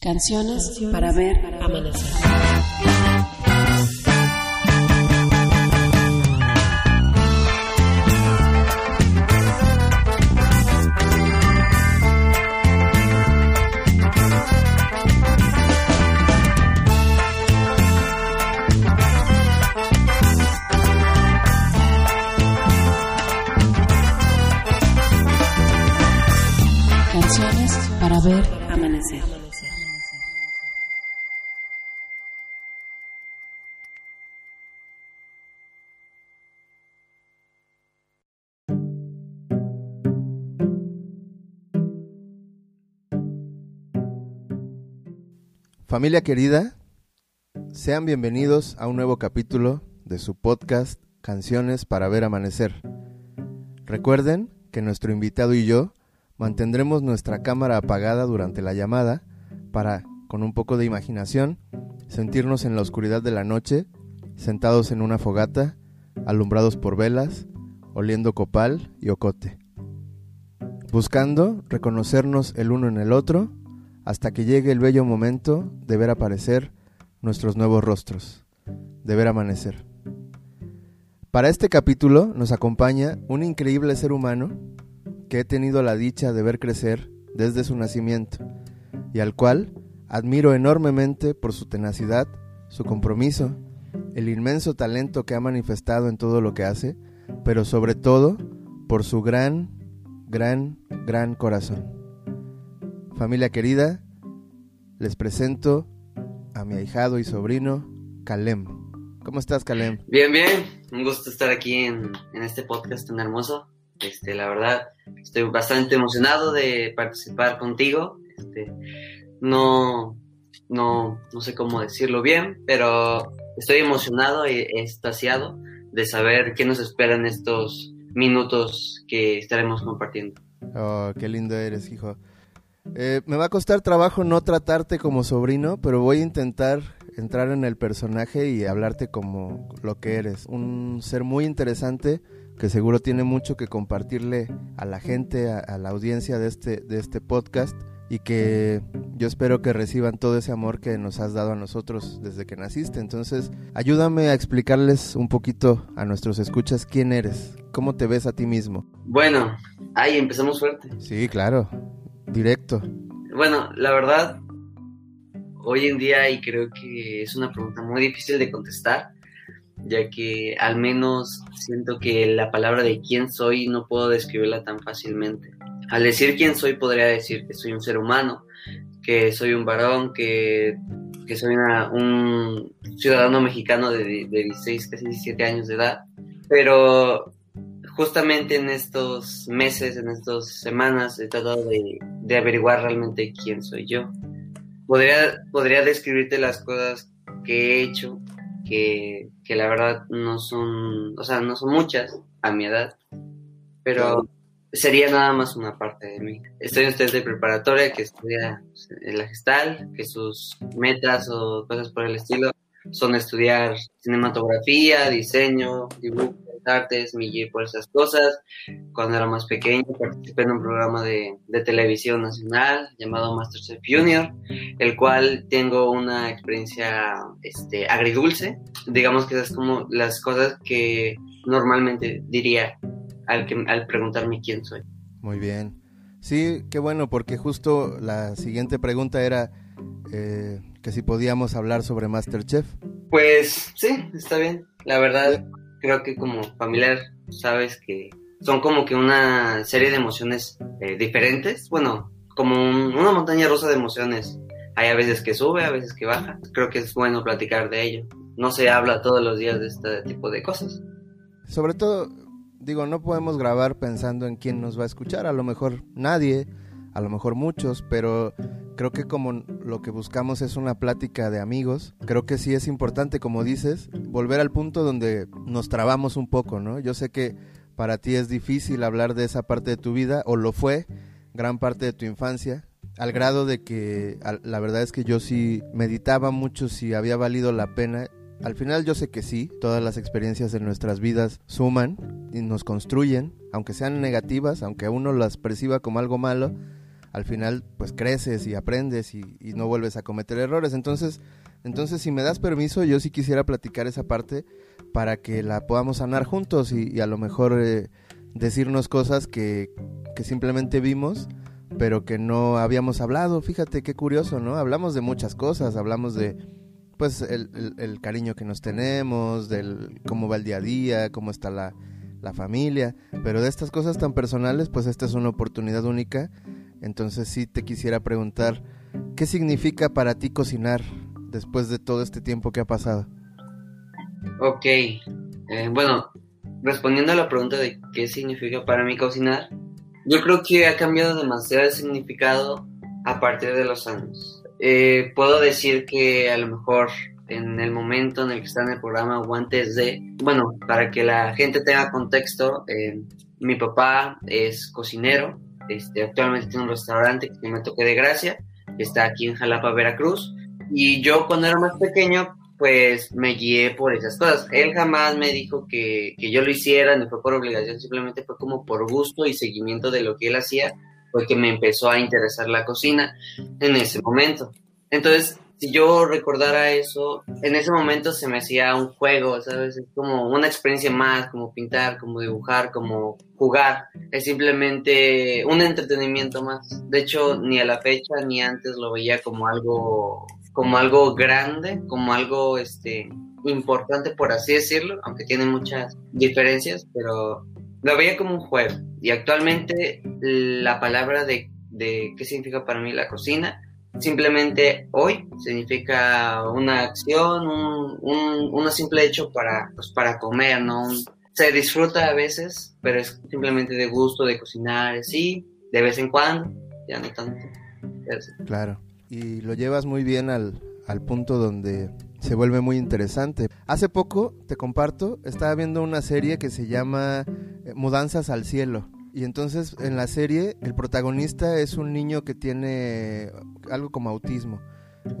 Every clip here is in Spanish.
Canciones para ver amanecer. Familia querida, sean bienvenidos a un nuevo capítulo de su podcast Canciones para ver amanecer. Recuerden que nuestro invitado y yo mantendremos nuestra cámara apagada durante la llamada para, con un poco de imaginación, sentirnos en la oscuridad de la noche, sentados en una fogata, alumbrados por velas, oliendo copal y ocote, buscando reconocernos el uno en el otro hasta que llegue el bello momento de ver aparecer nuestros nuevos rostros, de ver amanecer. Para este capítulo nos acompaña un increíble ser humano que he tenido la dicha de ver crecer desde su nacimiento y al cual admiro enormemente por su tenacidad, su compromiso, el inmenso talento que ha manifestado en todo lo que hace, pero sobre todo por su gran, gran, gran corazón. Familia querida, les presento a mi ahijado y sobrino, Kalem. ¿Cómo estás, Kalem? Bien, bien. Un gusto estar aquí en, en este podcast tan hermoso. Este, la verdad, estoy bastante emocionado de participar contigo. Este, no, no, no sé cómo decirlo bien, pero estoy emocionado y extasiado de saber qué nos espera en estos minutos que estaremos compartiendo. Oh, qué lindo eres, hijo. Eh, me va a costar trabajo no tratarte como sobrino, pero voy a intentar entrar en el personaje y hablarte como lo que eres. Un ser muy interesante que seguro tiene mucho que compartirle a la gente, a, a la audiencia de este, de este podcast y que yo espero que reciban todo ese amor que nos has dado a nosotros desde que naciste. Entonces, ayúdame a explicarles un poquito a nuestros escuchas quién eres, cómo te ves a ti mismo. Bueno, ahí empezamos fuerte. Sí, claro, directo. Bueno, la verdad, hoy en día y creo que es una pregunta muy difícil de contestar, ya que al menos siento que la palabra de quién soy no puedo describirla tan fácilmente. Al decir quién soy podría decir que soy un ser humano, que soy un varón, que, que soy una- un ciudadano mexicano de, de 16, casi 17 años de edad, pero justamente en estos meses, en estas semanas, he tratado de, de averiguar realmente quién soy yo. Podría, podría describirte las cosas que he hecho, que, que la verdad no son, o sea, no son muchas a mi edad, pero sería nada más una parte de mí. Estoy en estudiante de preparatoria que estudia pues, en la gestal, que sus metas o cosas por el estilo son estudiar cinematografía, diseño, dibujo, artes, me guié por esas cosas. Cuando era más pequeño participé en un programa de, de televisión nacional llamado Masterchef Junior, el cual tengo una experiencia este, agridulce. Digamos que esas como las cosas que normalmente diría al, que, al preguntarme quién soy. Muy bien. Sí, qué bueno, porque justo la siguiente pregunta era eh, que si podíamos hablar sobre Masterchef. Pues sí, está bien. La verdad, creo que como familiar, sabes que son como que una serie de emociones eh, diferentes. Bueno, como un- una montaña rusa de emociones. Hay a veces que sube, a veces que baja. Creo que es bueno platicar de ello. No se habla todos los días de este tipo de cosas. Sobre todo, digo, no podemos grabar pensando en quién nos va a escuchar. A lo mejor nadie, a lo mejor muchos, pero creo que como lo que buscamos es una plática de amigos, creo que sí es importante, como dices, volver al punto donde nos trabamos un poco, ¿no? Yo sé que para ti es difícil hablar de esa parte de tu vida, o lo fue, gran parte de tu infancia, al grado de que la verdad es que yo sí meditaba mucho si había valido la pena. Al final yo sé que sí, todas las experiencias en nuestras vidas suman y nos construyen, aunque sean negativas, aunque uno las perciba como algo malo, al final pues creces y aprendes y, y no vuelves a cometer errores. Entonces, entonces si me das permiso, yo sí quisiera platicar esa parte para que la podamos sanar juntos y, a lo mejor eh, decirnos cosas que, que simplemente vimos pero que no habíamos hablado. Fíjate qué curioso, ¿no? Hablamos de muchas cosas, hablamos de pues el, el, el, cariño que nos tenemos, del cómo va el día a día, cómo está la, la familia, pero de estas cosas tan personales, pues esta es una oportunidad única. Entonces sí te quisiera preguntar, ¿qué significa para ti cocinar después de todo este tiempo que ha pasado? Ok, eh, bueno, respondiendo a la pregunta de qué significa para mí cocinar, yo creo que ha cambiado demasiado el significado a partir de los años. Eh, puedo decir que a lo mejor en el momento en el que está en el programa o antes de, bueno, para que la gente tenga contexto, eh, mi papá es cocinero, este, actualmente tiene un restaurante que llama Toque de Gracia, que está aquí en Jalapa, Veracruz, y yo cuando era más pequeño, pues me guié por esas cosas. Él jamás me dijo que, que yo lo hiciera, no fue por obligación, simplemente fue como por gusto y seguimiento de lo que él hacía, fue que me empezó a interesar la cocina en ese momento. Entonces, si yo recordara eso, en ese momento se me hacía un juego, ¿sabes? Es como una experiencia más, como pintar, como dibujar, como jugar. Es simplemente un entretenimiento más. De hecho, ni a la fecha ni antes lo veía como algo como algo grande, como algo este importante por así decirlo, aunque tiene muchas diferencias, pero lo veía como un juego. Y actualmente la palabra de, de qué significa para mí la cocina simplemente hoy significa una acción, un, un, un simple hecho para, pues, para comer, ¿no? se disfruta a veces, pero es simplemente de gusto de cocinar, sí, de vez en cuando, ya no tanto. Claro, y lo llevas muy bien al, al punto donde se vuelve muy interesante. Hace poco, te comparto, estaba viendo una serie que se llama eh, Mudanzas al Cielo. Y entonces en la serie el protagonista es un niño que tiene algo como autismo.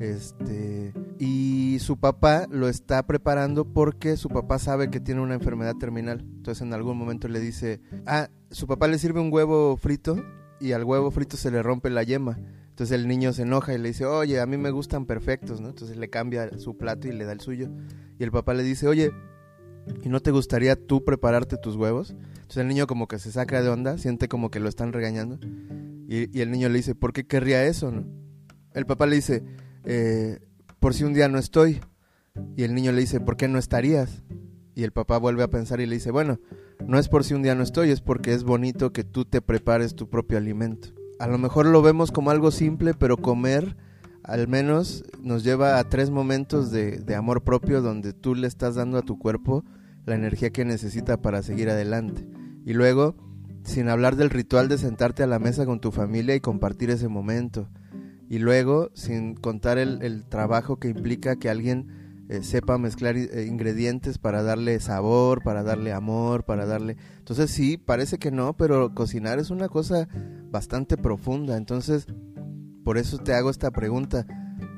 Este, y su papá lo está preparando porque su papá sabe que tiene una enfermedad terminal. Entonces en algún momento le dice, ah, su papá le sirve un huevo frito y al huevo frito se le rompe la yema. Entonces el niño se enoja y le dice, oye, a mí me gustan perfectos, ¿no? Entonces le cambia su plato y le da el suyo. Y el papá le dice, oye, ¿y no te gustaría tú prepararte tus huevos? Entonces el niño como que se saca de onda, siente como que lo están regañando. Y, el niño le dice, ¿por qué querría eso? El papá le dice, eh, por si un día no estoy. Y el niño le dice, ¿por qué no estarías? Y el papá vuelve a pensar y le dice, bueno, no es por si un día no estoy, es porque es bonito que tú te prepares tu propio alimento. A lo mejor lo vemos como algo simple, pero comer al menos nos lleva a tres momentos de amor propio donde tú le estás dando a tu cuerpo la energía que necesita para seguir adelante. Y luego, sin hablar del ritual de sentarte a la mesa con tu familia y compartir ese momento. Y luego, sin contar el, el trabajo que implica que alguien eh, sepa mezclar eh, ingredientes para darle sabor, para darle amor, para darle... Entonces sí, parece que no, pero cocinar es una cosa bastante profunda. Entonces, por eso te hago esta pregunta.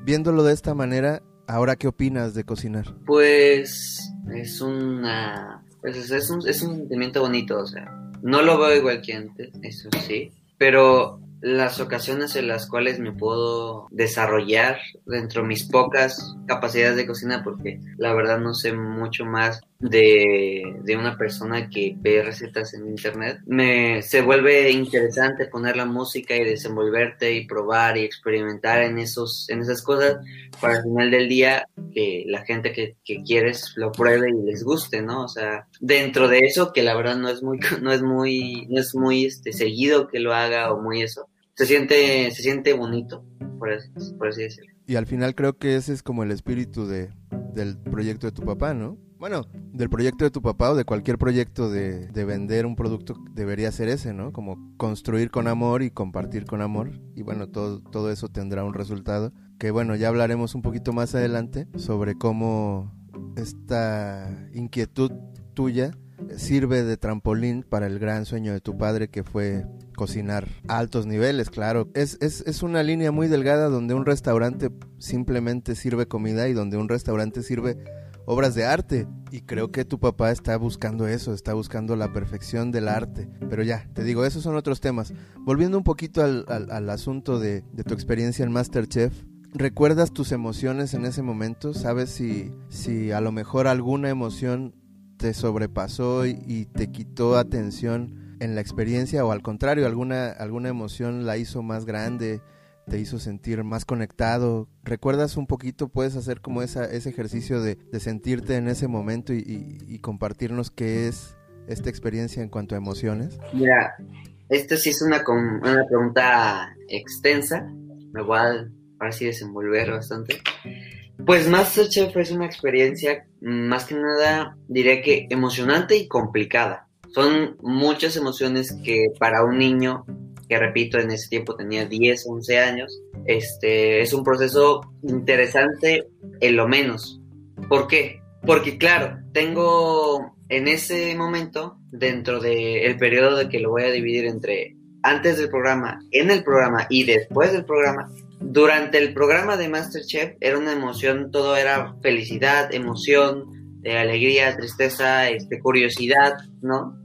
Viéndolo de esta manera, ¿ahora qué opinas de cocinar? Pues es una... Pues es un, es un sentimiento bonito, o sea, no lo veo igual que antes, eso sí, pero las ocasiones en las cuales me puedo desarrollar dentro de mis pocas capacidades de cocina, porque la verdad no sé mucho más de, de, una persona que ve recetas en internet, me se vuelve interesante poner la música y desenvolverte y probar y experimentar en esos en esas cosas para al final del día que la gente que, que quieres lo pruebe y les guste, ¿no? O sea, dentro de eso que la verdad no es muy no es muy no es muy este seguido que lo haga o muy eso. Se siente se siente bonito, por así, por así decirlo. Y al final creo que ese es como el espíritu de del proyecto de tu papá, ¿no? Bueno, del proyecto de tu papá o de cualquier proyecto de, de, vender un producto debería ser ese, ¿no? Como construir con amor y compartir con amor. Y bueno, todo, todo eso tendrá un resultado. Que bueno, ya hablaremos un poquito más adelante sobre cómo esta inquietud tuya sirve de trampolín para el gran sueño de tu padre que fue cocinar a altos niveles, claro. Es, es, es, una línea muy delgada donde un restaurante simplemente sirve comida y donde un restaurante sirve obras de arte. Y creo que tu papá está buscando eso, está buscando la perfección del arte. Pero ya, te digo, esos son otros temas. Volviendo un poquito al, al, asunto de, de tu experiencia en Masterchef, ¿Recuerdas tus emociones en ese momento? ¿Sabes si, si a lo mejor alguna emoción te sobrepasó y, te quitó atención en la experiencia o al contrario, alguna, alguna emoción la hizo más grande, te hizo sentir más conectado? ¿Recuerdas un poquito? ¿Puedes hacer como ese ejercicio de, sentirte en ese momento y, compartirnos qué es esta experiencia en cuanto a emociones? Mira, esta sí es una, una pregunta extensa, igual para así desenvolver bastante. Pues Masterchef es una experiencia más que nada, diría que emocionante y complicada. Son muchas emociones que para un niño, que repito, en ese tiempo tenía 10, 11 años, este, es un proceso interesante en lo menos. ¿Por qué? Porque claro, tengo en ese momento, dentro del periodo de que lo voy a dividir entre antes del programa, en el programa y después del programa, durante el programa de Masterchef era una emoción, todo era felicidad, emoción, de alegría, tristeza, este, curiosidad, ¿no?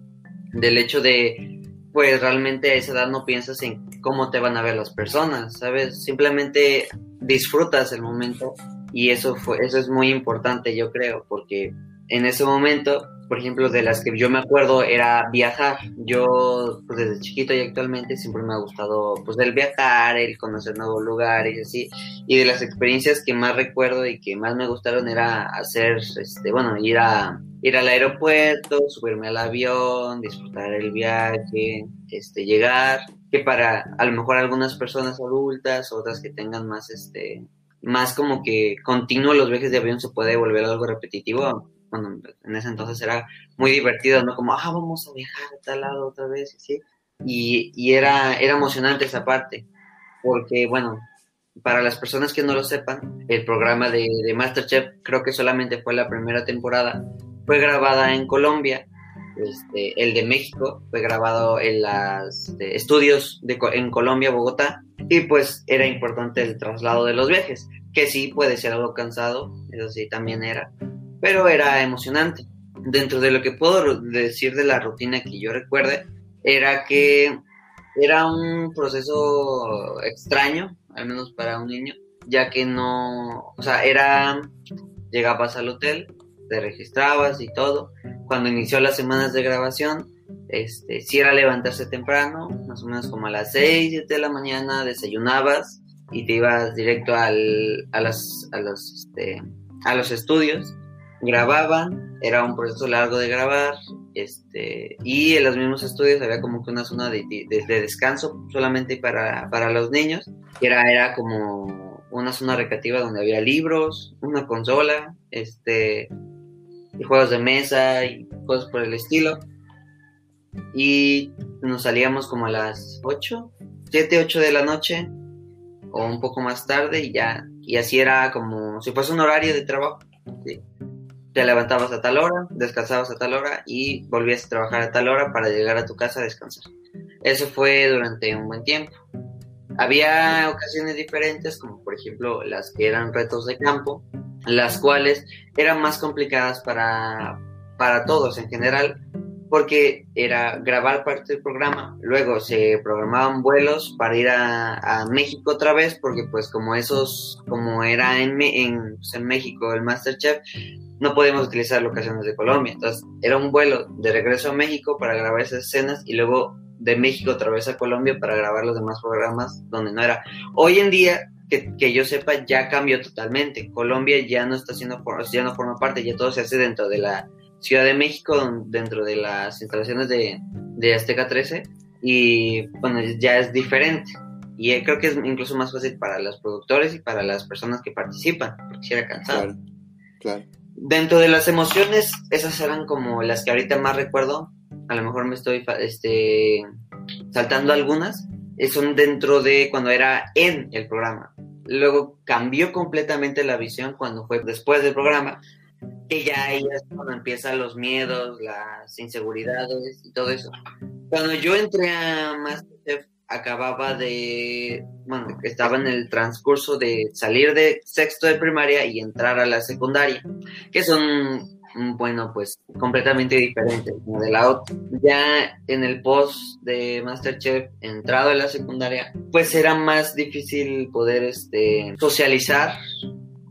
Del hecho de, pues realmente a esa edad no piensas en cómo te van a ver las personas, ¿sabes? Simplemente disfrutas el momento y eso fue, eso es muy importante, yo creo, porque en ese momento por ejemplo, de las que yo me acuerdo era viajar. Yo, pues desde chiquito y actualmente siempre me ha gustado, pues el viajar, el conocer nuevos lugares y así. Y de las experiencias que más recuerdo y que más me gustaron era hacer, este, bueno, ir a ir al aeropuerto, subirme al avión, disfrutar el viaje, este, llegar. Que para a lo mejor algunas personas adultas, otras que tengan más, este, más como que continuo los viajes de avión se puede volver algo repetitivo bueno, en ese entonces era muy divertido, ¿no? Como, ah, vamos a viajar a tal lado otra vez, ¿sí? Y, y era, era emocionante esa parte, porque, bueno, para las personas que no lo sepan, el programa de, de Masterchef creo que solamente fue la primera temporada, fue grabada en Colombia, este, el de México fue grabado en los este, estudios de, en Colombia, Bogotá, y pues era importante el traslado de los viajes, que sí puede ser algo cansado, eso sí también era, pero era emocionante. Dentro de lo que puedo decir de la rutina que yo recuerde, era que era un proceso extraño, al menos para un niño, ya que no, o sea, era, llegabas al hotel, te registrabas y todo. Cuando inició las semanas de grabación, este, si era levantarse temprano, más o menos como a las 6, 7 de la mañana, desayunabas y te ibas directo al, a, las, a, los, este, a los estudios grababan, era un proceso largo de grabar, este, y en los mismos estudios había como que una zona de, descanso solamente para, para, los niños, era, era como una zona recreativa donde había libros, una consola, este, y juegos de mesa y cosas por el estilo. Y nos salíamos como a las 8, 7, 8 de la noche, o un poco más tarde, y ya, y así era como si fuese un horario de trabajo. te levantabas a tal hora, descansabas a tal hora y volvías a trabajar a tal hora para llegar a tu casa a descansar. Eso fue durante un buen tiempo. Había ocasiones diferentes, como por ejemplo las que eran retos de campo, las cuales eran más complicadas para, para todos en general, porque era grabar parte del programa, luego se programaban vuelos para ir a, a México otra vez, porque pues como esos, como era en, en, pues, en México el Masterchef, no podíamos utilizar locaciones de Colombia. Entonces, era un vuelo de regreso a México para grabar esas escenas y luego de México otra vez a Colombia para grabar los demás programas donde no era. Hoy en día, que, que yo sepa, ya cambió totalmente. Colombia ya no está haciendo, ya no forma parte, ya todo se hace dentro de la Ciudad de México, dentro de las instalaciones de, de Azteca 13 y bueno, ya es diferente. Y creo que es incluso más fácil para los productores y para las personas que participan, porque si era cansado. Claro, claro. Dentro de las emociones, esas eran como las que ahorita más recuerdo. A lo mejor me estoy este, saltando algunas. Eh, son dentro de cuando era en el programa. Luego cambió completamente la visión cuando fue después del programa. Que ya ahí es cuando empiezan los miedos, las inseguridades y todo eso. Cuando yo entré a Masterchef, acababa de, bueno, estaba en el transcurso de salir de sexto de primaria y entrar a la secundaria, que son, bueno, pues completamente diferentes de la. Ya en el post de Masterchef, entrado en la secundaria, pues era más difícil poder este, socializar,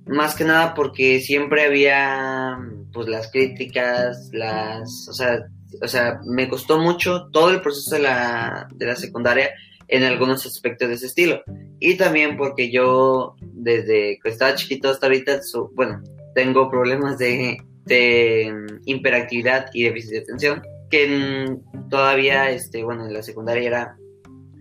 más que nada porque siempre había pues las críticas, las, o sea, o sea, me costó mucho todo el proceso de la, de la secundaria en algunos aspectos de ese estilo. Y también porque yo, desde que estaba chiquito hasta ahorita, bueno, tengo problemas de, de mm, hiperactividad y déficit de atención, que todavía, este, bueno, en la secundaria era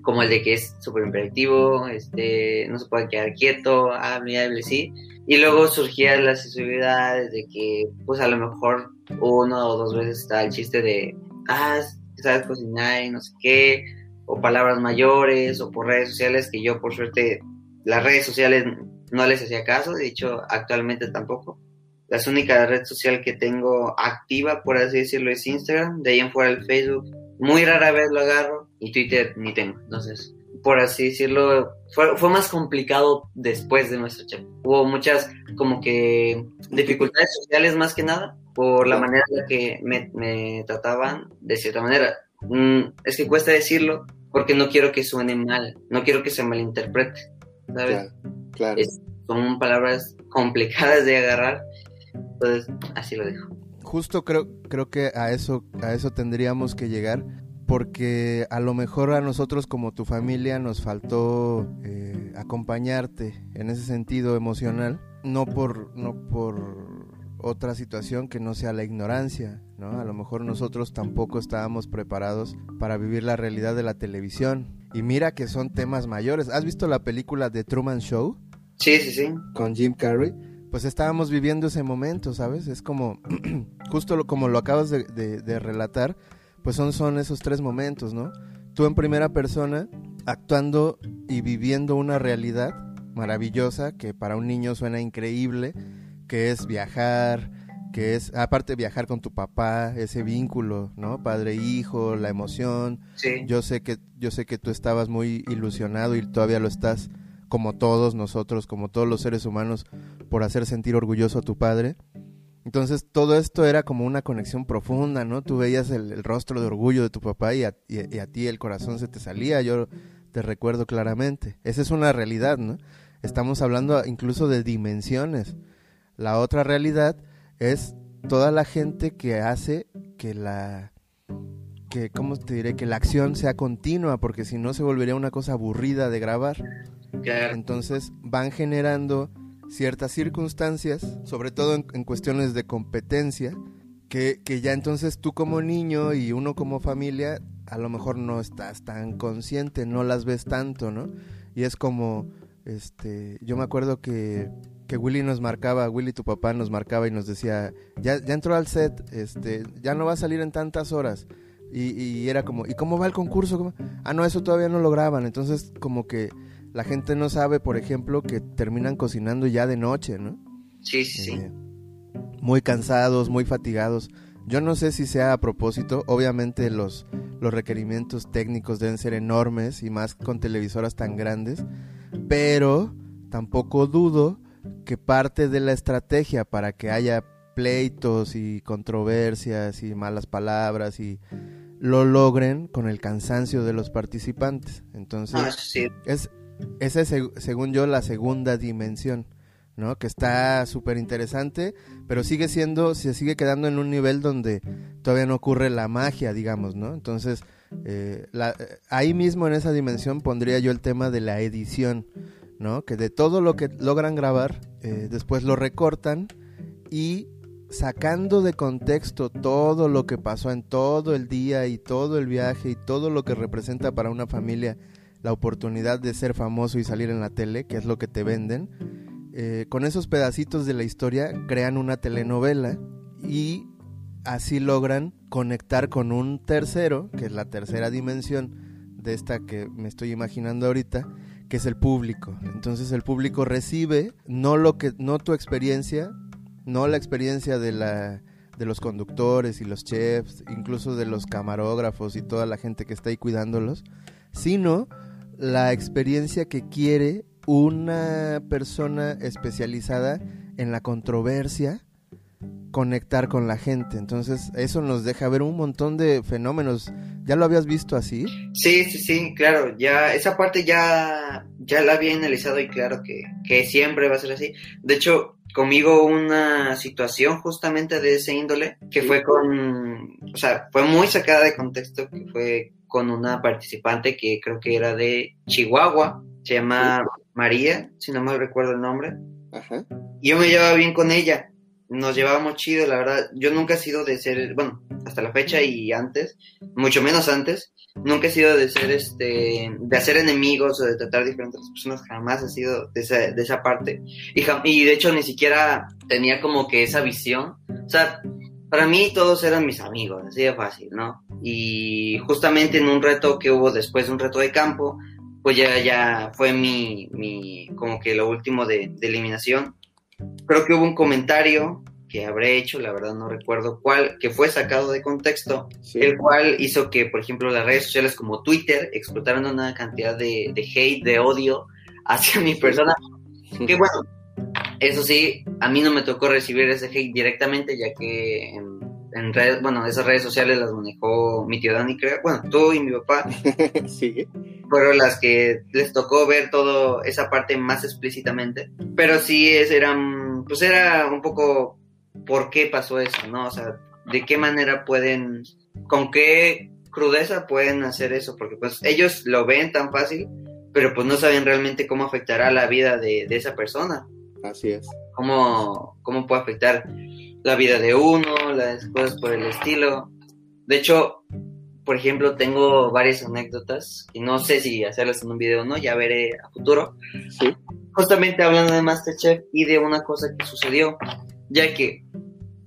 como el de que es súper hiperactivo, este, no se puede quedar quieto, ah, mira, sí. Y luego surgían las sensibilidades de que, pues a lo mejor uno o dos veces está el chiste de, ah, sabes cocinar y no sé qué, o palabras mayores, o por redes sociales, que yo por suerte las redes sociales no les hacía caso, de hecho actualmente tampoco. La única red social que tengo activa, por así decirlo, es Instagram, de ahí en fuera el Facebook, muy rara vez lo agarro, y Twitter ni tengo, entonces, por así decirlo, fue, fue más complicado después de nuestro chat. Hubo muchas como que dificultades sociales más que nada, por la manera en la que me, trataban, de cierta manera. Mm, es que cuesta decirlo porque no quiero que suene mal, no quiero que se malinterprete, ¿sabes? Claro, son palabras complicadas de agarrar, entonces así lo dejo. Justo creo, creo que a eso, a eso tendríamos que llegar, porque a lo mejor a nosotros como tu familia nos faltó eh, acompañarte en ese sentido emocional, no por, no por otra situación que no sea la ignorancia, ¿no? A lo mejor nosotros tampoco estábamos preparados para vivir la realidad de la televisión. Y mira que son temas mayores. ¿Has visto la película de Truman Show? Sí, sí, sí. Con Jim Carrey. Pues estábamos viviendo ese momento, ¿sabes? Es como, justo como lo acabas de, de relatar, pues son, son esos tres momentos, ¿no? Tú en primera persona, actuando y viviendo una realidad maravillosa que para un niño suena increíble que es viajar, que es, aparte viajar con tu papá, ese vínculo, ¿no? Padre-hijo, la emoción. Sí. Yo sé que, yo sé que tú estabas muy ilusionado y todavía lo estás, como todos nosotros, como todos los seres humanos, por hacer sentir orgulloso a tu padre. Entonces todo esto era como una conexión profunda, ¿no? Tú veías el, rostro de orgullo de tu papá y a, y a, ti el corazón se te salía, yo te recuerdo claramente. Esa es una realidad, ¿no? Estamos hablando incluso de dimensiones. La otra realidad es toda la gente que hace que la que cómo te diré que la acción sea continua porque si no se volvería una cosa aburrida de grabar. Entonces van generando ciertas circunstancias, sobre todo en, en cuestiones de competencia, que, que, ya entonces tú como niño y uno como familia a lo mejor no estás tan consciente, no las ves tanto, ¿no? Y es como, este, yo me acuerdo que que Willy nos marcaba, Willy tu papá nos marcaba y nos decía, ya, ya entró al set, este, ya no va a salir en tantas horas. Y, era como, ¿y cómo va el concurso? Ah, no, eso todavía no lo graban. Entonces, como que la gente no sabe, por ejemplo, que terminan cocinando ya de noche, ¿no? Sí, sí, sí. Eh, muy cansados, muy fatigados. Yo no sé si sea a propósito, obviamente los, los requerimientos técnicos deben ser enormes y más con televisoras tan grandes, pero tampoco dudo que parte de la estrategia para que haya pleitos y controversias y malas palabras y lo logren con el cansancio de los participantes. Entonces, ah, es, esa es, según yo, la segunda dimensión, ¿no? Que está súper interesante, pero sigue siendo, se sigue quedando en un nivel donde todavía no ocurre la magia, digamos, ¿no? Entonces, eh, ahí mismo en esa dimensión pondría yo el tema de la edición ¿no? Que de todo lo que logran grabar, eh, después lo recortan y sacando de contexto todo lo que pasó en todo el día y todo el viaje y todo lo que representa para una familia la oportunidad de ser famoso y salir en la tele, que es lo que te venden, eh, con esos pedacitos de la historia crean una telenovela y así logran conectar con un tercero, que es la tercera dimensión de esta que me estoy imaginando ahorita, que es el público. Entonces el público recibe no lo que no tu experiencia, no la experiencia de la de los conductores y los chefs, incluso de los camarógrafos y toda la gente que está ahí cuidándolos, sino la experiencia que quiere una persona especializada en la controversia conectar con la gente. Entonces, eso nos deja ver un montón de fenómenos. ¿Ya lo habías visto así? Sí, sí, sí, claro. Ya esa parte ya, ya la había analizado y claro que, que siempre va a ser así. De hecho, conmigo una situación justamente de ese índole que fue con, o sea, fue muy sacada de contexto, que fue con una participante que creo que era de Chihuahua, se llama María, si no me recuerdo el nombre. Ajá. Y yo me llevaba bien con ella, nos llevábamos chido, la verdad. Yo nunca he sido de ser, bueno, hasta la fecha y antes, mucho menos antes, nunca he sido de ser, este, de hacer enemigos o de tratar diferentes personas, jamás he sido de esa, de esa parte. Y, y de hecho ni siquiera tenía como que esa visión. O sea, para mí todos eran mis amigos, así de fácil, ¿no? Y justamente en un reto que hubo después de un reto de campo, pues ya, ya fue mi, mi, como que lo último de, de eliminación. Creo que hubo un comentario que habré hecho, la verdad no recuerdo cuál, que fue sacado de contexto, Sí. el cual hizo que, por ejemplo, las redes sociales como Twitter explotaran una cantidad de, de hate, de odio hacia mi persona. Que bueno, eso sí, a mí no me tocó recibir ese hate directamente, ya que en, en redes, bueno, esas redes sociales las manejó mi tío Dani, creo, bueno, tú y mi papá, sí. fueron las que les tocó ver todo esa parte más explícitamente. Pero sí es, eran, pues era un poco por qué pasó eso, ¿no? O sea, de qué manera pueden, con qué crudeza pueden hacer eso, porque pues ellos lo ven tan fácil, pero pues no saben realmente cómo afectará la vida de, de esa persona, Así es. cómo, cómo puede afectar la vida de uno, las cosas por el estilo. De hecho, por ejemplo, tengo varias anécdotas y no sé si hacerlas en un video o no, ya veré a futuro. Sí. Justamente hablando de Masterchef y de una cosa que sucedió, ya que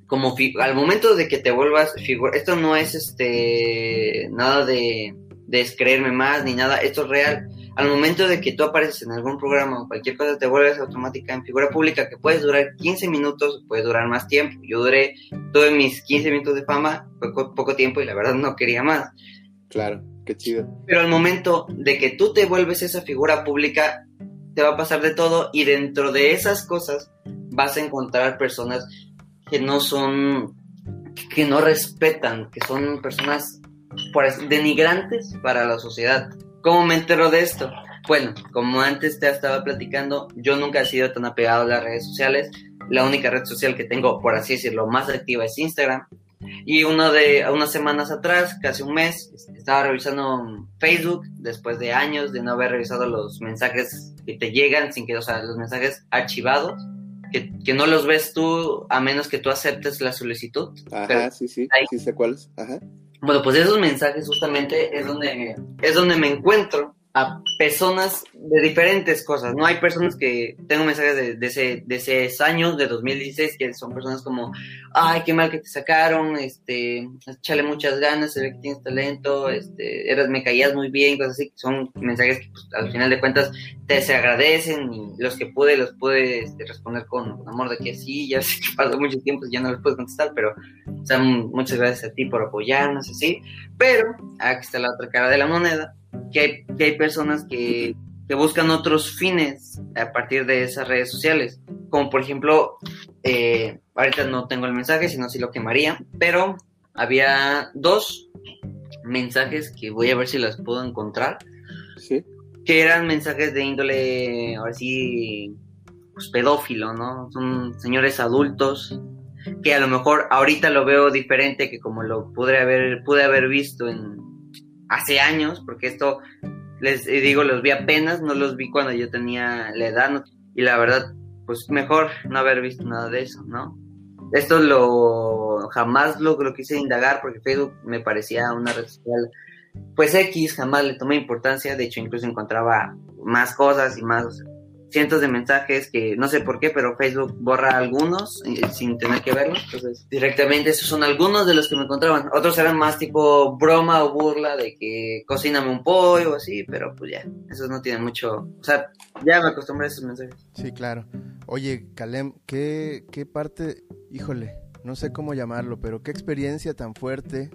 como al momento de que te vuelvas figura, esto no es este nada de, de descreerme más ni nada, esto es real. Al momento de que tú apareces en algún programa o cualquier cosa, te vuelves automática en figura pública que puedes durar 15 minutos, puede durar más tiempo. Yo duré todos mis 15 minutos de fama, fue co- poco tiempo y la verdad no quería más. Claro, qué chido. Pero al momento de que tú te vuelves esa figura pública, te va a pasar de todo y dentro de esas cosas vas a encontrar personas que no son, que no respetan, que son personas por así- denigrantes para la sociedad. ¿Cómo me entero de esto? Bueno, como antes te estaba platicando, yo nunca he sido tan apegado a las redes sociales. La única red social que tengo, por así decirlo, más activa es Instagram. Y uno de unas semanas atrás, casi un mes, estaba revisando Facebook después de años de no haber revisado los mensajes que te llegan sin que, o sea, los mensajes archivados, que, que no los ves tú a menos que tú aceptes la solicitud. Ajá, Pero- sí, sí, ahí- sí sé cuáles. Ajá. Bueno, pues esos mensajes justamente es donde, es donde me encuentro a personas de diferentes cosas, ¿no? Hay personas que, tengo mensajes de, de ese, de ese año, de 2016, que son personas como, ay, qué mal que te sacaron, este, échale muchas ganas, se ve que tienes talento, este, eras, me caías muy bien, cosas así, son mensajes que pues, al final de cuentas te se agradecen y los que pude los pude este, responder con, con amor de que sí, ya sé que pasó mucho tiempo y ya no los puedo contestar, pero o sea, muchas gracias a ti por apoyarnos, así. Pero aquí está la otra cara de la moneda, que hay, que hay personas que, que buscan otros fines a partir de esas redes sociales. Como por ejemplo, eh, ahorita no tengo el mensaje, sino si lo quemaría, pero había dos mensajes que voy a ver si las puedo encontrar, Sí. que eran mensajes de índole, ahora sí, pues pedófilo, ¿no? Son señores adultos que a lo mejor ahorita lo veo diferente que como lo pude haber, pude haber visto en hace años, porque esto les digo, los vi apenas, no los vi cuando yo tenía la edad, y la verdad, pues mejor no haber visto nada de eso, ¿no? Esto lo jamás lo, lo quise indagar porque Facebook me parecía una red social, pues X, jamás le tomé importancia, de hecho incluso encontraba más cosas y más cientos de mensajes que no sé por qué, pero Facebook borra algunos eh, sin tener que verlos. Entonces, directamente esos son algunos de los que me encontraban. Otros eran más tipo broma o burla de que cocíname un pollo o así, pero pues ya, esos no tienen mucho. O sea, ya me acostumbré a esos mensajes. Sí, claro. Oye, Calem, ¿qué, qué parte, híjole, no sé cómo llamarlo, pero qué experiencia tan fuerte.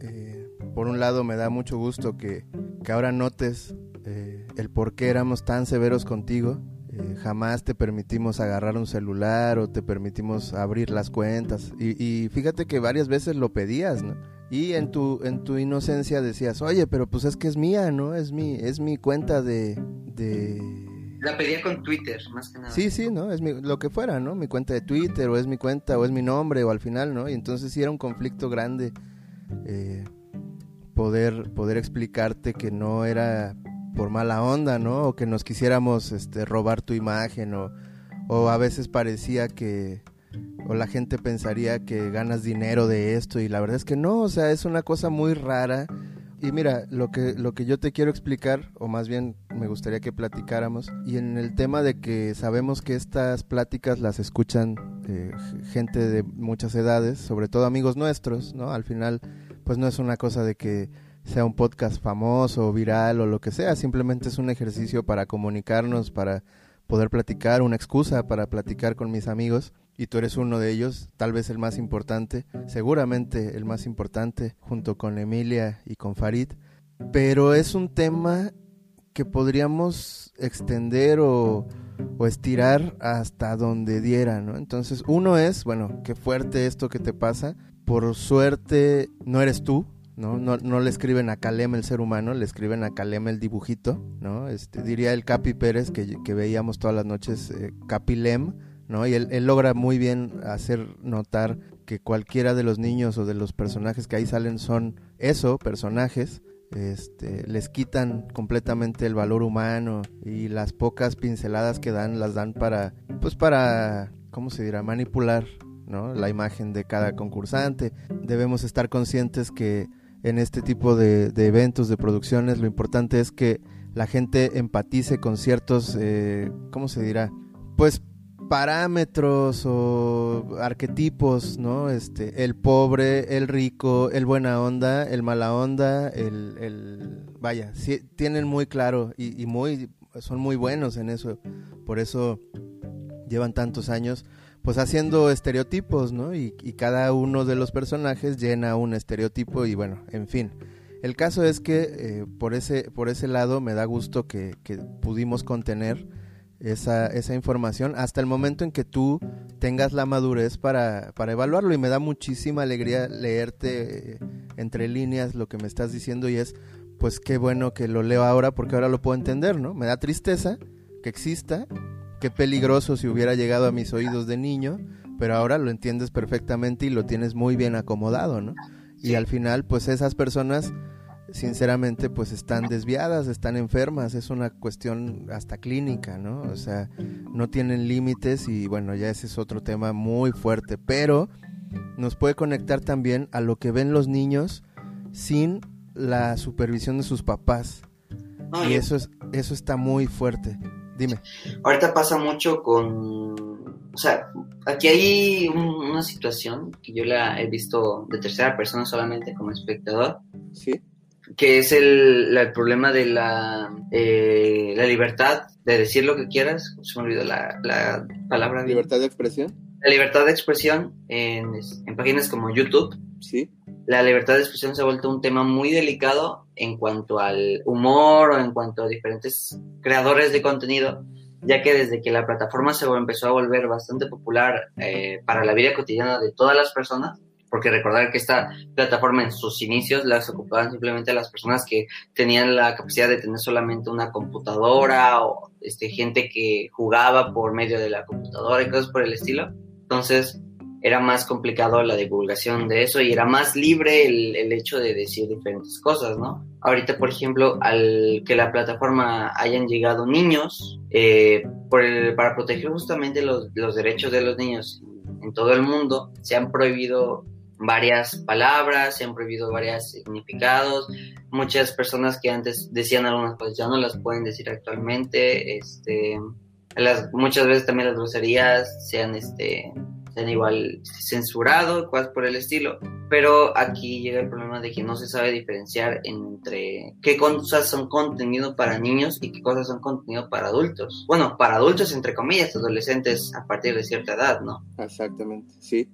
Eh, por un lado, me da mucho gusto que, que ahora notes eh, el por qué éramos tan severos contigo. Eh, jamás te permitimos agarrar un celular o te permitimos abrir las cuentas. Y, y, fíjate que varias veces lo pedías, ¿no? Y en tu, en tu inocencia decías, oye, pero pues es que es mía, ¿no? Es mi, es mi cuenta de, de... La pedía con Twitter, más que nada. Sí, sí, ¿no? Es mi, lo que fuera, ¿no? Mi cuenta de Twitter, o es mi cuenta, o es mi nombre, o al final, ¿no? Y entonces sí era un conflicto grande eh, poder, poder explicarte que no era por mala onda, ¿no? O que nos quisiéramos este, robar tu imagen, o, o a veces parecía que, o la gente pensaría que ganas dinero de esto y la verdad es que no, o sea, es una cosa muy rara. Y mira, lo que, lo que yo te quiero explicar, o más bien me gustaría que platicáramos, y en el tema de que sabemos que estas pláticas las escuchan eh, gente de muchas edades, sobre todo amigos nuestros, ¿no? Al final, pues no es una cosa de que sea un podcast famoso viral o lo que sea, simplemente es un ejercicio para comunicarnos, para poder platicar, una excusa para platicar con mis amigos y tú eres uno de ellos, tal vez el más importante, seguramente el más importante, junto con Emilia y con Farid, pero es un tema que podríamos extender o estirar hasta donde diera, ¿no? Entonces, uno es, bueno, qué fuerte esto que te pasa, por suerte no eres tú, ¿no? No, no le escriben a Calem el ser humano, le escriben a Calem el dibujito, ¿no? Este, diría el Capi Pérez que, que veíamos todas las noches, eh, Capilem, ¿no? Y él, él, logra muy bien hacer notar que cualquiera de los niños o de los personajes que ahí salen son eso, personajes, este, les quitan completamente el valor humano y las pocas pinceladas que dan las dan para, pues para, ¿cómo se dirá? Manipular, ¿no? La imagen de cada concursante. Debemos estar conscientes que en este tipo de, de eventos, de producciones, lo importante es que la gente empatice con ciertos, eh, ¿cómo se dirá? Pues parámetros o arquetipos, ¿no? Este, el pobre, el rico, el buena onda, el mala onda, el, el vaya, sí, tienen muy claro y, y, muy, son muy buenos en eso, por eso llevan tantos años, pues haciendo estereotipos, ¿no? Y, cada uno de los personajes llena un estereotipo y bueno, en fin. El caso es que eh, por, ese, por ese lado me da gusto que, que pudimos contener esa, esa información hasta el momento en que tú tengas la madurez para, para evaluarlo y me da muchísima alegría leerte eh, entre líneas lo que me estás diciendo y es pues qué bueno que lo leo ahora porque ahora lo puedo entender, ¿no? Me da tristeza que exista, qué peligroso si hubiera llegado a mis oídos de niño, pero ahora lo entiendes perfectamente y lo tienes muy bien acomodado, ¿no? Y al final pues esas personas sinceramente pues están desviadas, están enfermas, es una cuestión hasta clínica, ¿no? O sea, no tienen límites y bueno, ya ese es otro tema muy fuerte, pero nos puede conectar también a lo que ven los niños sin la supervisión de sus papás. Y eso es eso está muy fuerte. Dime. Ahorita pasa mucho con o sea, aquí hay un, una situación que yo la he visto de tercera persona solamente como espectador. Sí que es el, el problema de la, eh, la libertad de decir lo que quieras. Se me olvidó la, la palabra. ¿Libertad de expresión? La libertad de expresión en, en páginas como YouTube. Sí. La libertad de expresión se ha vuelto un tema muy delicado en cuanto al humor o en cuanto a diferentes creadores de contenido, ya que desde que la plataforma se empezó a volver bastante popular eh, para la vida cotidiana de todas las personas, porque recordar que esta plataforma en sus inicios las ocupaban simplemente las personas que tenían la capacidad de tener solamente una computadora o este, gente que jugaba por medio de la computadora y cosas por el estilo. Entonces era más complicado la divulgación de eso y era más libre el, el hecho de decir diferentes cosas, ¿no? Ahorita, por ejemplo, al que la plataforma hayan llegado niños, eh, por el, para proteger justamente los, los derechos de los niños en todo el mundo, se han prohibido varias palabras, se han prohibido varios significados. Muchas personas que antes decían algunas cosas ya no las pueden decir actualmente. Este, las, muchas veces también las groserías se han, este, se han igual censurado, cosas por el estilo. Pero aquí llega el problema de que no se sabe diferenciar entre qué cosas son contenido para niños y qué cosas son contenido para adultos. Bueno, para adultos, entre comillas, adolescentes a partir de cierta edad, ¿no? Exactamente, sí.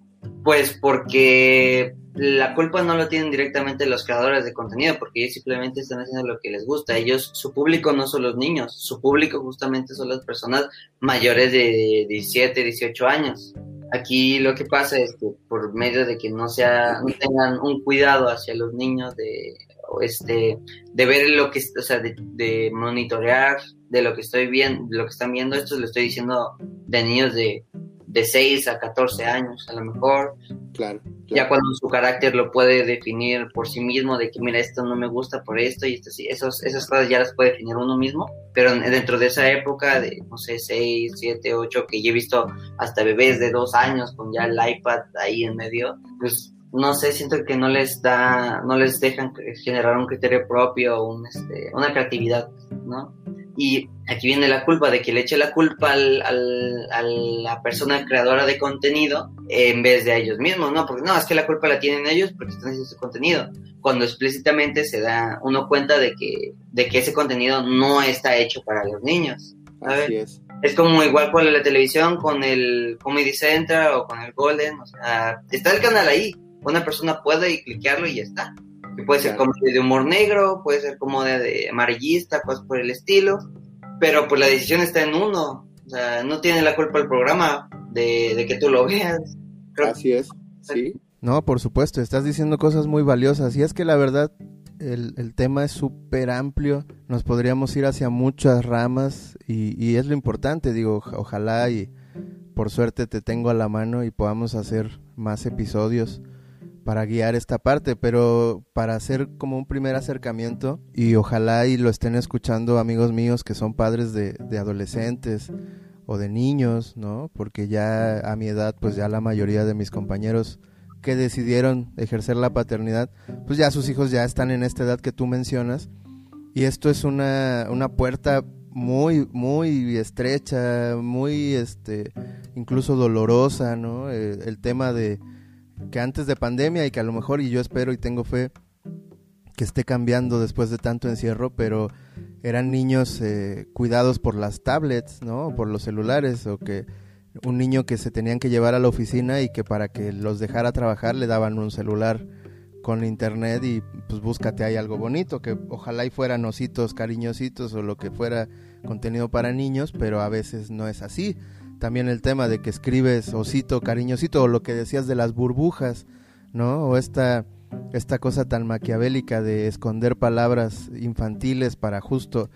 Pues porque la culpa no lo tienen directamente los creadores de contenido, porque ellos simplemente están haciendo lo que les gusta. Ellos, su público no son los niños, su público justamente son las personas mayores de 17, 18 años. Aquí lo que pasa es que por medio de que no sea, no tengan un cuidado hacia los niños de este de ver lo que o sea de, monitorear de lo que estoy viendo lo que están viendo esto lo estoy diciendo de niños de de 6 a 14 años, a lo mejor. Claro, Ya cuando su carácter lo puede definir por sí mismo, de que mira, esto no me gusta por esto y esto sí, esos, esas cosas ya las puede definir uno mismo, pero dentro de esa época de, no sé, 6, 7, 8, que yo he visto hasta bebés de 2 años con ya el iPad ahí en medio, pues no sé, siento que no les da, no les dejan generar un criterio propio, un, este, una creatividad, ¿no? Y aquí viene la culpa de que le eche la culpa al, a la persona creadora de contenido en vez de a ellos mismos, ¿no? Porque no, es que la culpa la tienen ellos porque están haciendo su contenido. Cuando explícitamente se da uno cuenta de que, de que ese contenido no está hecho para los niños. Así es. Es como igual con la televisión, con el Comedy Central o con el Golden. O sea, está el canal ahí. Una persona puede cliquearlo y ya está puede ser como de humor negro, puede ser como de, amarillista, cosas por el estilo, pero pues la decisión está en uno, o sea, no tiene la culpa el programa de, que tú lo veas. Así es, sí. No, por supuesto, estás diciendo cosas muy valiosas. Y es que la verdad el, el tema es súper amplio, nos podríamos ir hacia muchas ramas y, y es lo importante, digo, ojalá y por suerte te tengo a la mano y podamos hacer más episodios para guiar esta parte, pero para hacer como un primer acercamiento y ojalá y lo estén escuchando amigos míos que son padres de, adolescentes o de niños, ¿no? Porque ya a mi edad, pues ya la mayoría de mis compañeros que decidieron ejercer la paternidad, pues ya sus hijos ya están en esta edad que tú mencionas y esto es una, una puerta muy, muy estrecha, muy, este, incluso dolorosa, ¿no? Eh, el tema de que antes de pandemia y que a lo mejor, y yo espero y tengo fe, que esté cambiando después de tanto encierro, pero eran niños eh, cuidados por las tablets, ¿no? Por los celulares, o que un niño que se tenían que llevar a la oficina y que para que los dejara trabajar le daban un celular con internet y pues búscate ahí algo bonito, que ojalá y fueran ositos cariñositos o lo que fuera contenido para niños, pero a veces no es así también el tema de que escribes osito, cariñosito, o lo que decías de las burbujas, ¿no? O esta, esta cosa tan maquiavélica de esconder palabras infantiles para justo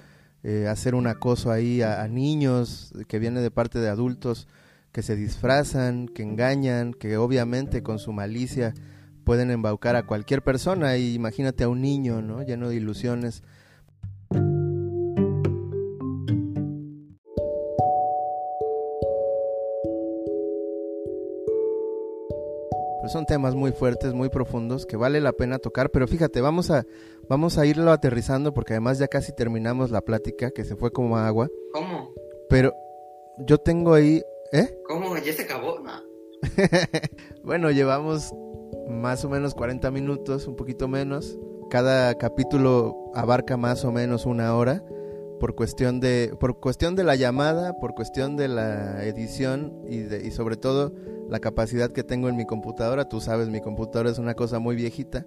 eh, hacer un acoso ahí a, niños que viene de parte de adultos que se disfrazan, que engañan, que obviamente con su malicia pueden embaucar a cualquier persona y imagínate a un niño, ¿no? Lleno de ilusiones son temas muy fuertes, muy profundos, que vale la pena tocar, pero fíjate, vamos a, vamos a irlo aterrizando porque además ya casi terminamos la plática, que se fue como agua. ¿Cómo? Pero yo tengo ahí, ¿eh? ¿Cómo? ¿Ya se acabó? bueno, llevamos más o menos 40 minutos, un poquito menos. Cada capítulo abarca más o menos una hora por cuestión de por cuestión de la llamada, por cuestión de la edición y, sobre todo la capacidad que tengo en mi computadora. Tú sabes, mi computadora es una cosa muy viejita.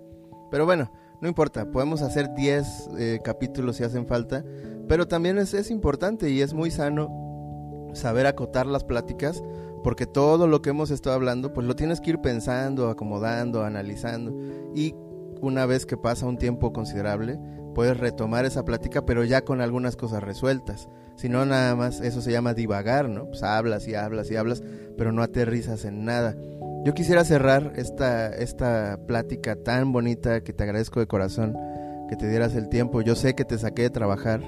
Pero bueno, no importa, podemos hacer 10 eh, capítulos si hacen falta. Pero también es, es importante y es muy sano saber acotar las pláticas porque todo lo que hemos estado hablando pues lo tienes que ir pensando, acomodando, analizando y una vez que pasa un tiempo considerable puedes retomar esa plática pero ya con algunas cosas resueltas sino nada más eso se llama divagar, ¿no? Pues hablas y hablas y hablas, pero no aterrizas en nada. Yo quisiera cerrar esta, esta plática tan bonita que te agradezco de corazón que te dieras el tiempo. Yo sé que te saqué de trabajar.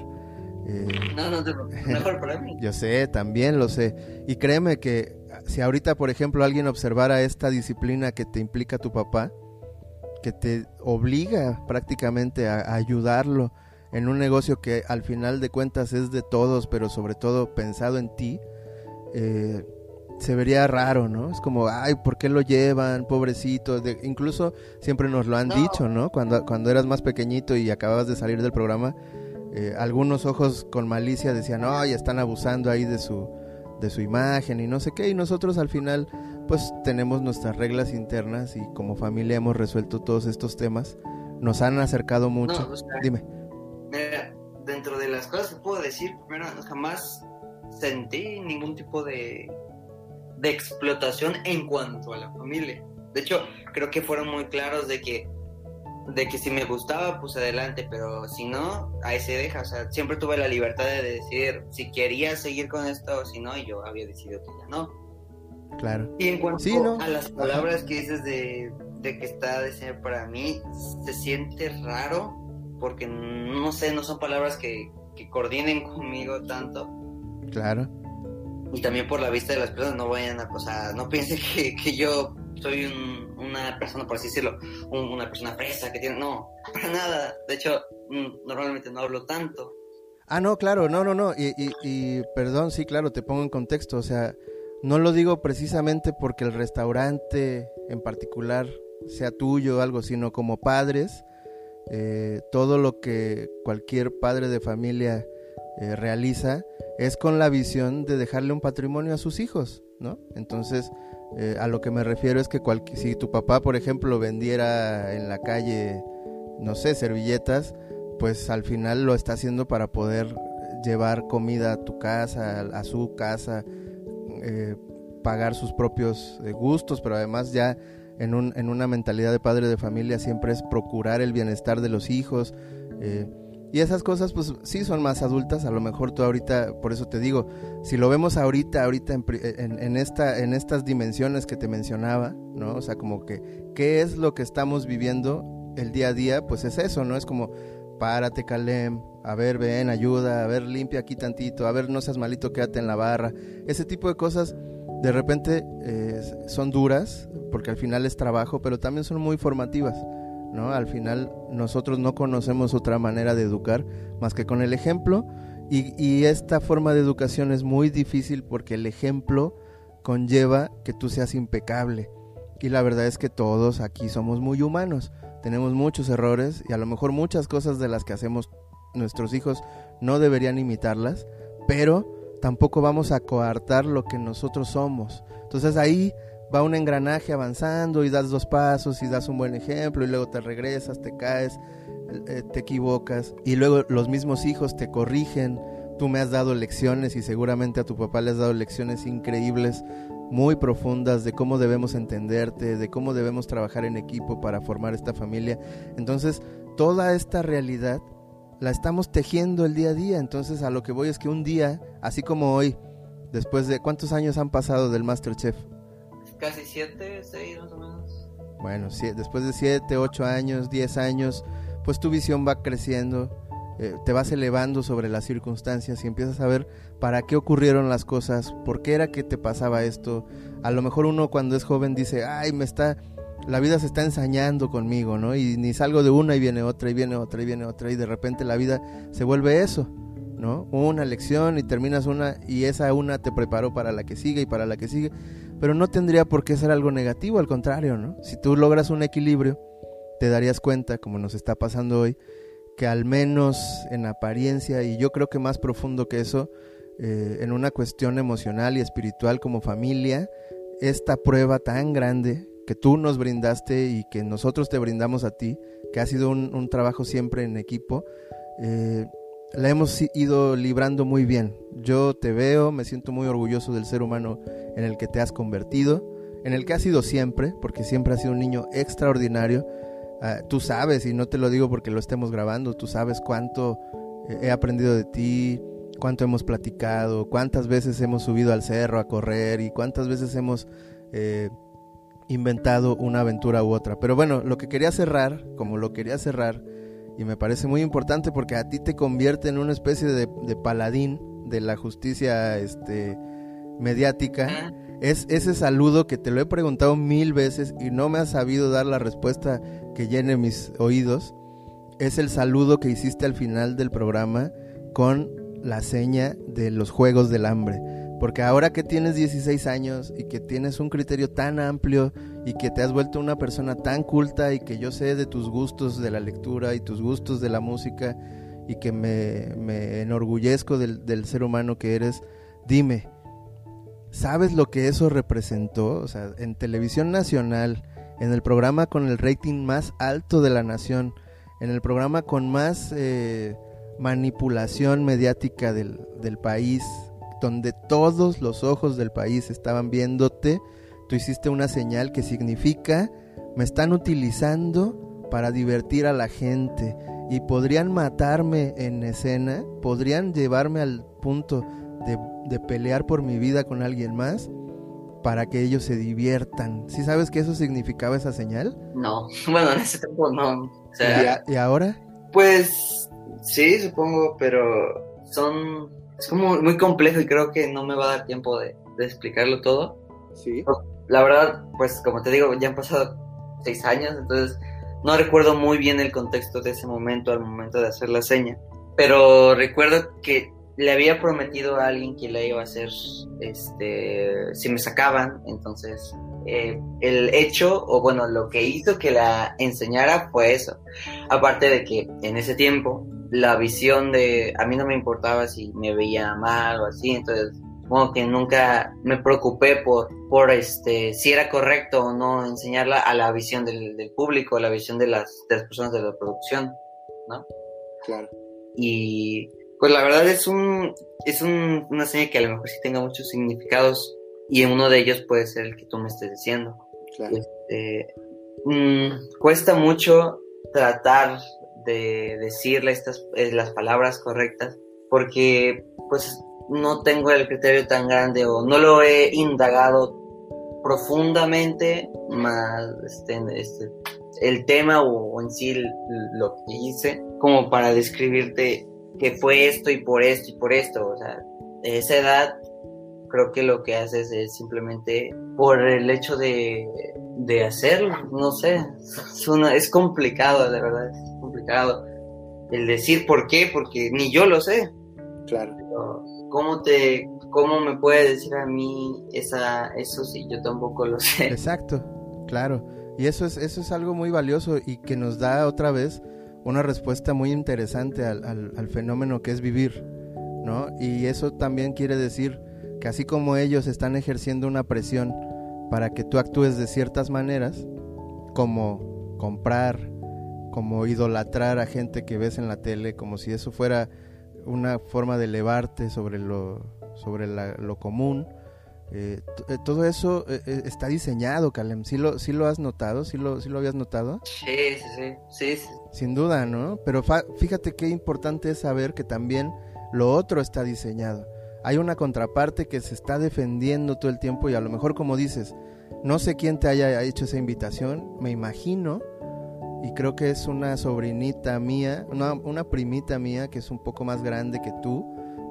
Eh, no, no, mejor para mí. Yo sé, también lo sé. Y créeme que si ahorita, por ejemplo, alguien observara esta disciplina que te implica tu papá, que te obliga prácticamente a ayudarlo, en un negocio que al final de cuentas es de todos, pero sobre todo pensado en ti, eh, se vería raro, ¿no? Es como, ay, ¿por qué lo llevan? Pobrecito. De, incluso siempre nos lo han dicho, ¿no? Cuando, cuando eras más pequeñito y acababas de salir del programa, eh, algunos ojos con malicia decían, ay, están abusando ahí de su, de su imagen y no sé qué. Y nosotros al final, pues tenemos nuestras reglas internas y como familia hemos resuelto todos estos temas. Nos han acercado mucho. No, o sea, Dime. Mira, dentro de las cosas que puedo decir, primero, jamás sentí ningún tipo de, de explotación en cuanto a la familia. De hecho, creo que fueron muy claros de que, de que si me gustaba, pues adelante, pero si no, ahí se deja. O sea, siempre tuve la libertad de decir si quería seguir con esto o si no, y yo había decidido que ya no. Claro. Y en cuanto Sí, ¿no? a las palabras que dices de, de que está ser para mí, se siente raro porque no sé, no son palabras que, que coordinen conmigo tanto. Claro. Y también por la vista de las personas, no vayan a, o sea, no piensen que, que yo soy un- una persona, por así decirlo, un- una persona fresa que tiene, no, para nada. De hecho, mm, normalmente no hablo tanto. Ah, no, claro, no, no, no. Y, y, y, perdón, sí, claro, te pongo en contexto. O sea, no lo digo precisamente porque el restaurante en particular sea tuyo o algo, sino como padres, eh, todo lo que cualquier padre de familia eh, realiza es con la visión de dejarle un patrimonio a sus hijos, ¿no? Entonces, eh, a lo que me refiero es que cualqui- si tu papá, por ejemplo, vendiera en la calle, no sé, servilletas, pues al final lo está haciendo para poder llevar comida a tu casa, a su casa, eh, pagar sus propios eh, gustos, pero además ya en, un, en una mentalidad de padre de familia siempre es procurar el bienestar de los hijos. eh, y esas cosas pues sí son más adultas, a lo mejor tú ahorita, por eso te digo, si lo vemos ahorita, ahorita en, en, en esta, en estas dimensiones que te mencionaba, ¿no? O sea, como que, ¿qué es lo que estamos viviendo el día a día? Pues es eso, ¿no? Es como, párate, Calem, a ver, ven, ayuda, a ver, limpia aquí tantito, a ver, no seas malito, quédate en la barra. Ese tipo de cosas de repente eh, son duras, porque al final es trabajo, pero también son muy formativas, ¿no? Al final nosotros no conocemos otra manera de educar más que con el ejemplo, y, y esta forma de educación es muy difícil porque el ejemplo conlleva que tú seas impecable. Y la verdad es que todos aquí somos muy humanos, tenemos muchos errores y a lo mejor muchas cosas de las que hacemos nuestros hijos no deberían imitarlas, pero tampoco vamos a coartar lo que nosotros somos. Entonces ahí va un engranaje avanzando y das dos pasos y das un buen ejemplo y luego te regresas, te caes, eh, te equivocas y luego los mismos hijos te corrigen. Tú me has dado lecciones y seguramente a tu papá le has dado lecciones increíbles, muy profundas de cómo debemos entenderte, de cómo debemos trabajar en equipo para formar esta familia. Entonces, toda esta realidad la estamos tejiendo el día a día. Entonces, a lo que voy es que un día, así como hoy, después de cuántos años han pasado del Masterchef, Casi siete, seis más o menos. bueno, sí, después de 7, 8 años, 10 años, pues tu visión va creciendo, eh, te vas elevando sobre las circunstancias y empiezas a ver para qué ocurrieron las cosas, por qué era que te pasaba esto. A lo mejor uno cuando es joven dice, ay, me está, la vida se está ensañando conmigo, ¿no? Y ni salgo de una y viene otra y viene otra y viene otra y de repente la vida se vuelve eso, ¿no? Una lección y terminas una y esa una te preparó para la que sigue y para la que sigue, pero no tendría por qué ser algo negativo, al contrario, ¿no? Si tú logras un equilibrio, te darías cuenta, como nos está pasando hoy, que al menos en apariencia, y yo creo que más profundo que eso, eh, en una cuestión emocional y espiritual como familia, esta prueba tan grande que tú nos brindaste y que nosotros te brindamos a ti, que ha sido un, trabajo siempre en equipo, eh, la hemos ido librando muy bien. Yo te veo, me siento muy orgulloso del ser humano en el que te has convertido, en el que has sido siempre, porque siempre has sido un niño extraordinario. Uh, tú sabes, y no te lo digo porque lo estemos grabando, tú sabes cuánto he aprendido de ti, cuánto hemos platicado, cuántas veces hemos subido al cerro a correr y cuántas veces hemos eh, inventado una aventura u otra. Pero bueno, lo que quería cerrar, como lo quería cerrar, y me parece muy importante porque a ti te convierte en una especie de, de paladín de la justicia este, mediática. Es ese saludo que te lo he preguntado mil veces y no me has sabido dar la respuesta que llene mis oídos. Es el saludo que hiciste al final del programa con la seña de los Juegos del Hambre. Porque ahora que tienes 16 años y que tienes un criterio tan amplio y que te has vuelto una persona tan culta y que yo sé de tus gustos de la lectura y tus gustos de la música y que me, enorgullezco del ser humano que eres, dime, ¿sabes lo que eso representó? O sea, en televisión nacional, en el programa con el rating más alto de la nación, en el programa con más eh, manipulación mediática del, del país, donde todos los ojos del país estaban viéndote, tú hiciste una señal que significa me están utilizando para divertir a la gente y podrían matarme en escena, podrían llevarme al punto de, de pelear por mi vida con alguien más para que ellos se diviertan. ¿Sí sabes qué eso significaba esa señal? No, bueno, en ese tiempo no. O ¿Y, sea, a- y ahora? pues sí, supongo, pero son... Es como muy complejo y creo que no me va a dar tiempo de, de explicarlo todo. Sí. La verdad, pues como te digo, ya han pasado seis años, entonces no recuerdo muy bien el contexto de ese momento al momento de hacer la seña. Pero recuerdo que le había prometido a alguien que la iba a hacer este, si me sacaban. Entonces, eh, el hecho, o bueno, lo que hizo que la enseñara fue eso. Aparte de que en ese tiempo, la visión de. A mí no me importaba si me veía mal o así, entonces como que nunca me preocupé por, por este, si era correcto o no enseñarla a la visión del, del público, a la visión de las, de las personas de la producción, ¿no? Claro. Y pues la verdad es un, es un, una señal que a lo mejor sí tenga muchos significados y uno de ellos puede ser el que tú me estés diciendo. Claro. Este, mm, cuesta mucho tratar de decirle estas, eh, las palabras correctas porque pues no tengo el criterio tan grande o no lo he indagado profundamente más este, este, el tema o, o en sí lo que hice como para describirte que fue esto y por esto y por esto o sea de esa edad creo que lo que haces es simplemente por el hecho de, de hacerlo, no sé, es, una- es complicado, de verdad, es complicado el decir por qué, porque ni yo lo sé, Claro. pero ¿cómo te, cómo me puede decir a mí esa, eso si yo tampoco lo sé? Exacto, claro. Y eso es, eso es algo muy valioso y que nos da otra vez una respuesta muy interesante al, al- al fenómeno que es vivir, ¿no? Y eso también quiere decir que así como ellos están ejerciendo una presión para que tú actúes de ciertas maneras, como comprar, como idolatrar a gente que ves en la tele, como si eso fuera una forma de elevarte sobre lo, sobre la- lo común, eh, eh, todo eso eh, está diseñado, Calem. ¿Sí lo, sí lo has notado? ¿Sí lo, sí lo habías notado? Sí, sí, sí, sí. Sin duda, ¿no? Pero fíjate qué importante es saber que también lo otro está diseñado. Hay una contraparte que se está defendiendo todo el tiempo y a lo mejor como dices, no sé quién te haya hecho esa invitación, me imagino, y creo que es una sobrinita mía, una, una primita mía que es un poco más grande que tú,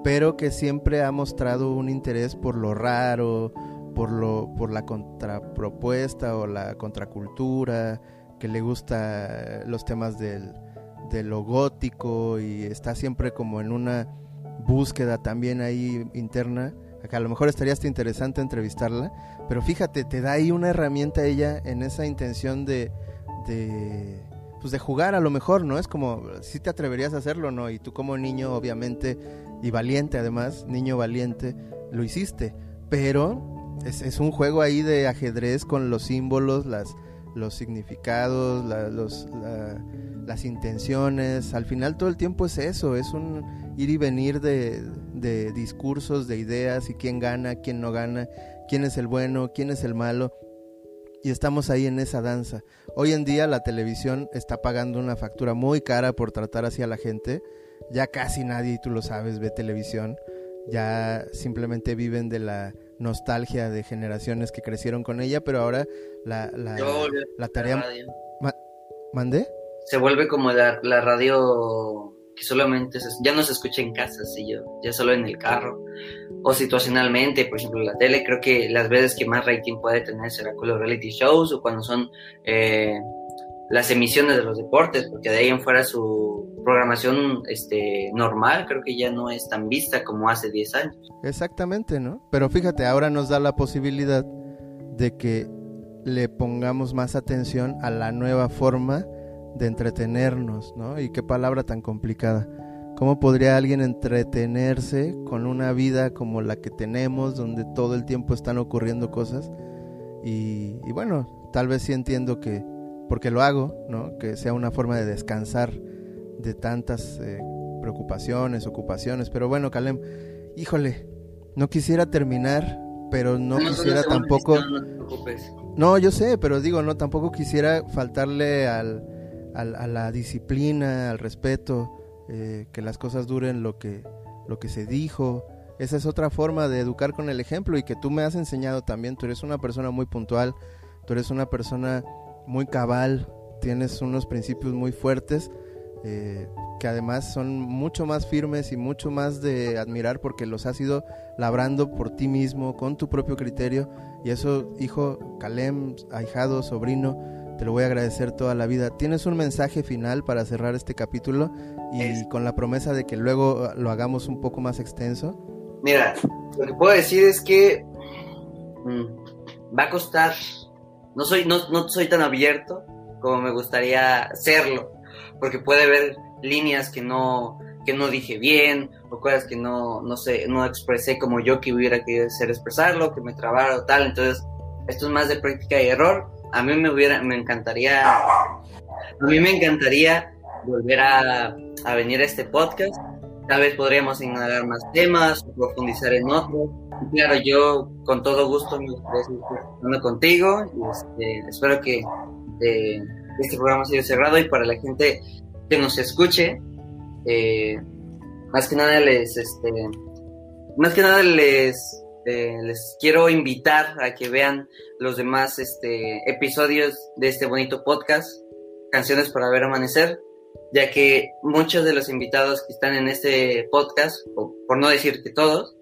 pero que siempre ha mostrado un interés por lo raro, por, lo, por la contrapropuesta o la contracultura, que le gusta los temas del, de lo gótico y está siempre como en una búsqueda también ahí interna. Acá a lo mejor estaría hasta interesante entrevistarla, pero fíjate, te da ahí una herramienta ella en esa intención de, de pues de jugar a lo mejor, ¿no? Es como, si te atreverías a hacerlo, ¿no? Y tú como niño, obviamente, y valiente además, niño valiente, lo hiciste, pero es, es un juego ahí de ajedrez con los símbolos, las, los significados, la- los, la- las intenciones. Al final todo el tiempo es eso, es un ir y venir de, de discursos, de ideas y quién gana, quién no gana, quién es el bueno, quién es el malo. Y estamos ahí en esa danza. Hoy en día la televisión está pagando una factura muy cara por tratar así a la gente. Ya casi nadie, y tú lo sabes, ve televisión. Ya simplemente viven de la nostalgia de generaciones que crecieron con ella, pero ahora la, la, Yo la la tarea... radio. ¿Mandé? Se vuelve como la, la radio que solamente se- ya no se escucha en casa, sí, yo, ya solo en el carro. O situacionalmente, por ejemplo, la tele, creo que las veces que más rating puede tener será con los reality shows o cuando son eh, las emisiones de los deportes, porque de ahí en fuera su programación este, normal creo que ya no es tan vista como hace 10 años. Exactamente, ¿no? Pero fíjate, ahora nos da la posibilidad de que le pongamos más atención a la nueva forma de entretenernos, ¿no? Y qué palabra tan complicada. ¿Cómo podría alguien entretenerse con una vida como la que tenemos, donde todo el tiempo están ocurriendo cosas? Y, y bueno, tal vez sí entiendo que, porque lo hago, ¿no? Que sea una forma de descansar de tantas eh, preocupaciones, ocupaciones. Pero bueno, Calem, híjole, no quisiera terminar, pero no, No, quisiera tampoco... No, yo sé, pero digo, no, tampoco quisiera faltarle al, al- a la disciplina, al respeto, eh, que las cosas duren lo que, lo que se dijo. Esa es otra forma de educar con el ejemplo y que tú me has enseñado también. Tú eres una persona muy puntual, tú eres una persona muy cabal, tienes unos principios muy fuertes eh, que además son mucho más firmes y mucho más de admirar porque los has ido labrando por ti mismo, con tu propio criterio. Y eso, hijo, Calem, ahijado, sobrino, te lo voy a agradecer toda la vida. ¿Tienes un mensaje final para cerrar este capítulo y Es- con la promesa de que luego lo hagamos un poco más extenso? Mira, lo que puedo decir es que mm, va a costar. No soy, no, no soy tan abierto como me gustaría serlo, porque puede haber líneas que no, que no dije bien, o cosas que no, no sé, no expresé como yo que hubiera querido ser expresarlo, que me trabara o tal. Entonces, esto es más de práctica y error. A mí me hubiera, me encantaría, a mí me encantaría volver a, a venir a este podcast tal vez podríamos indagar más temas, profundizar en otros. Claro, yo con todo gusto me seguir hablando contigo y este, espero que eh, este programa sea cerrado y para la gente que nos escuche, eh, más que nada les, este, más que nada les, eh, les quiero invitar a que vean los demás este, episodios de este bonito podcast, Canciones para ver amanecer ya que muchos de los invitados que están en este podcast, o por no decir que todos,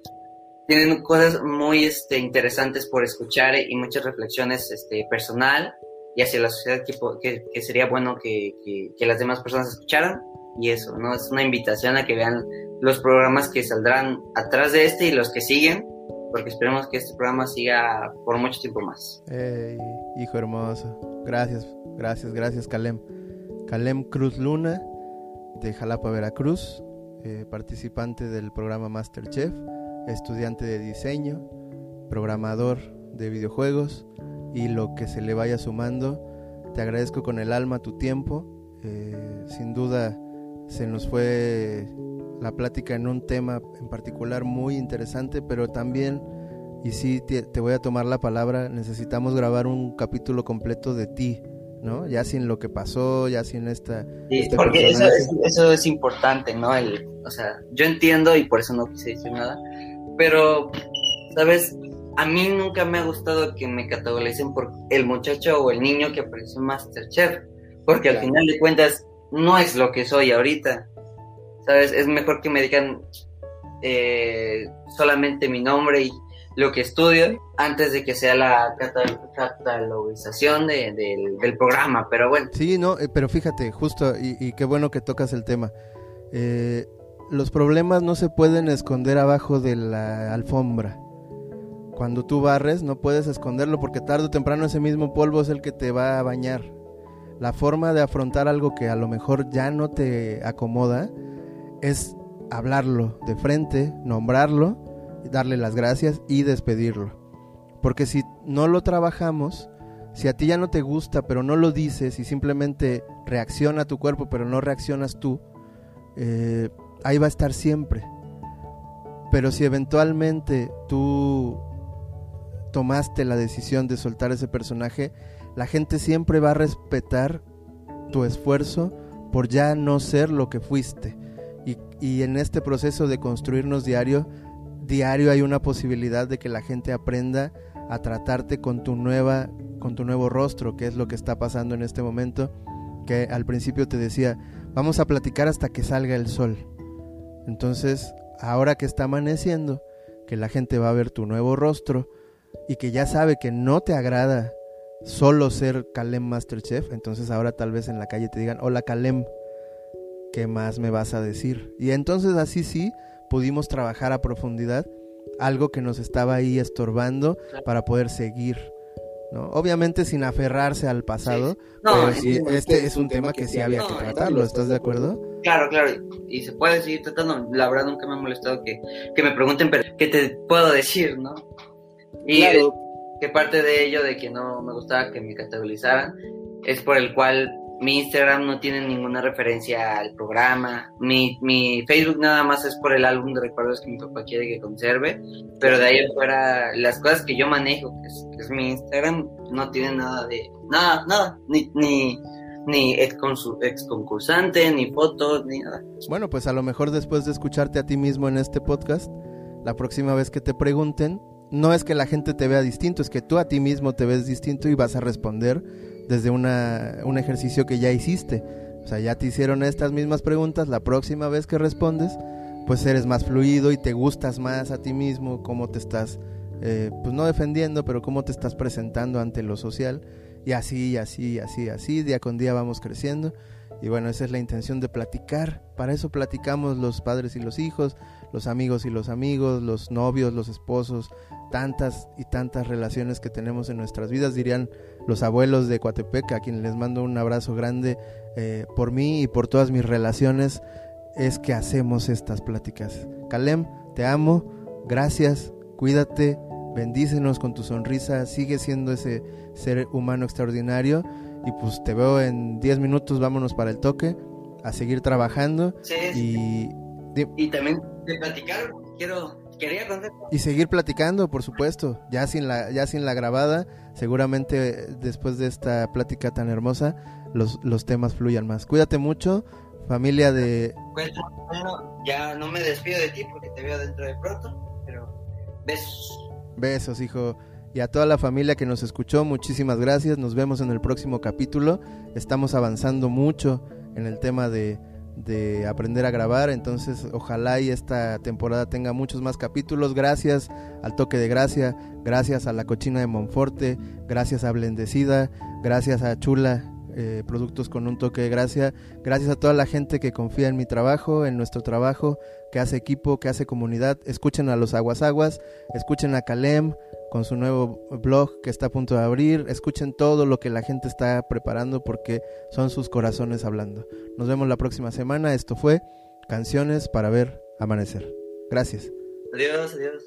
tienen cosas muy este, interesantes por escuchar y muchas reflexiones este, personal y hacia la sociedad que, que, sería bueno que, que, las demás personas escucharan. Y eso, ¿no? Es una invitación a que vean los programas que saldrán atrás de este y los que siguen, porque esperemos que este programa siga por mucho tiempo más. Hijo hermoso. Gracias, gracias, gracias, Calem. Calem Cruz Luna, de Jalapa, Veracruz, eh, participante del programa Masterchef, estudiante de diseño, programador de videojuegos y lo que se le vaya sumando. Te agradezco con el alma tu tiempo. eh, sin duda se nos fue la plática en un tema en particular muy interesante, pero también y sí, te, te voy a tomar la palabra. Necesitamos grabar un capítulo completo de ti, ¿no? Ya sin lo que pasó, ya sin esta. Sí, este porque eso es, eso es importante, ¿no? El, o sea, yo entiendo y por eso no quise decir nada, pero, ¿sabes? A mí nunca me ha gustado que me categorecen por el muchacho o el niño que apareció en Masterchef, porque al final de cuentas no es lo que soy ahorita, ¿sabes? Es mejor que me digan eh, solamente mi nombre y lo que estudio antes de que sea la cata- catalogización de- del, del programa, pero bueno. Sí, no, eh, pero fíjate, justo, y, y qué bueno que tocas el tema. Eh, los problemas no se pueden esconder abajo de la alfombra. Cuando tú barres, no puedes esconderlo porque tarde o temprano ese mismo polvo es el que te va a bañar. La forma de afrontar algo que a lo mejor ya no te acomoda es hablarlo de frente, nombrarlo, darle las gracias y despedirlo. Porque si no lo trabajamos, si a ti ya no te gusta pero no lo dices y simplemente reacciona tu cuerpo pero no reaccionas tú, eh, ahí va a estar siempre. Pero si eventualmente tú tomaste la decisión de soltar ese personaje, la gente siempre va a respetar tu esfuerzo por ya no ser lo que fuiste. Y, en este proceso de construirnos diario, diario hay una posibilidad de que la gente aprenda a tratarte con tu nueva con tu nuevo rostro, que es lo que está pasando en este momento, que al principio te decía, vamos a platicar hasta que salga el sol. Entonces, ahora que está amaneciendo, que la gente va a ver tu nuevo rostro y que ya sabe que no te agrada solo ser Kalem Masterchef, entonces ahora tal vez en la calle te digan, hola Kalem, ¿qué más me vas a decir? Y entonces así sí pudimos trabajar a profundidad algo que nos estaba ahí estorbando para poder seguir. ¿no? Obviamente sin aferrarse al pasado, Sí. No, pero es- este es un tema que sí había que tratarlo, ¿estás de acuerdo? Claro, claro, y se puede seguir tratando. La verdad nunca me ha molestado que, que me pregunten, pero ¿qué te puedo decir, no? Y Claro. que parte de ello, de que no me gustaba que me categorizaran, es por el cual mi Instagram no tiene ninguna referencia al programa. Mi, mi Facebook nada más es por el álbum de recuerdos que mi papá quiere que conserve. Pero de ahí en fuera, las cosas que yo manejo, que es, que es mi Instagram, no tienen nada de. Nada, nada. Ni, ni, ni ex, ex concursante, ni fotos, ni nada. Bueno, pues a lo mejor después de escucharte a ti mismo en este podcast, la próxima vez que te pregunten, no es que la gente te vea distinto, es que tú a ti mismo te ves distinto y vas a responder desde una, un ejercicio que ya hiciste. O sea, ya te hicieron estas mismas preguntas, la próxima vez que respondes, pues eres más fluido y te gustas más a ti mismo, cómo te estás, eh, pues no defendiendo, pero cómo te estás presentando ante lo social. Y así, así, así, así, día con día vamos creciendo. Y bueno, esa es la intención de platicar. Para eso platicamos los padres y los hijos, los amigos y los amigos, los novios, los esposos, tantas y tantas relaciones que tenemos en nuestras vidas, dirían los abuelos de Coatepec, a quienes les mando un abrazo grande eh, por mí y por todas mis relaciones, es que hacemos estas pláticas. Calem, te amo, gracias, cuídate, bendícenos con tu sonrisa, sigue siendo ese ser humano extraordinario y pues te veo en 10 minutos, vámonos para el toque, a seguir trabajando Sí, sí. y, Y también de platicar, quiero, quería contar. y seguir platicando, por supuesto, ya sin la, ya sin la grabada, seguramente después de esta plática tan hermosa, los, los temas fluyan más. Cuídate mucho, familia de... Cuenta, bueno, ya no me despido de ti porque te veo dentro de pronto, pero besos. Besos, hijo. Y a toda la familia que nos escuchó, muchísimas gracias. Nos vemos en el próximo capítulo. Estamos avanzando mucho en el tema de, de aprender a grabar. Entonces, ojalá y esta temporada tenga muchos más capítulos. Gracias al Toque de Gracia. Gracias a la Cochina de Monforte. Gracias a Blendecida. Gracias a Chula. eh, productos con un toque de gracia. Gracias a toda la gente que confía en mi trabajo, en nuestro trabajo, que hace equipo, que hace comunidad. Escuchen a los Aguas Aguas, escuchen a Calem con su nuevo blog que está a punto de abrir. Escuchen todo lo que la gente está preparando porque son sus corazones hablando. Nos vemos la próxima semana. Esto fue Canciones para ver amanecer. Gracias. Adiós, adiós.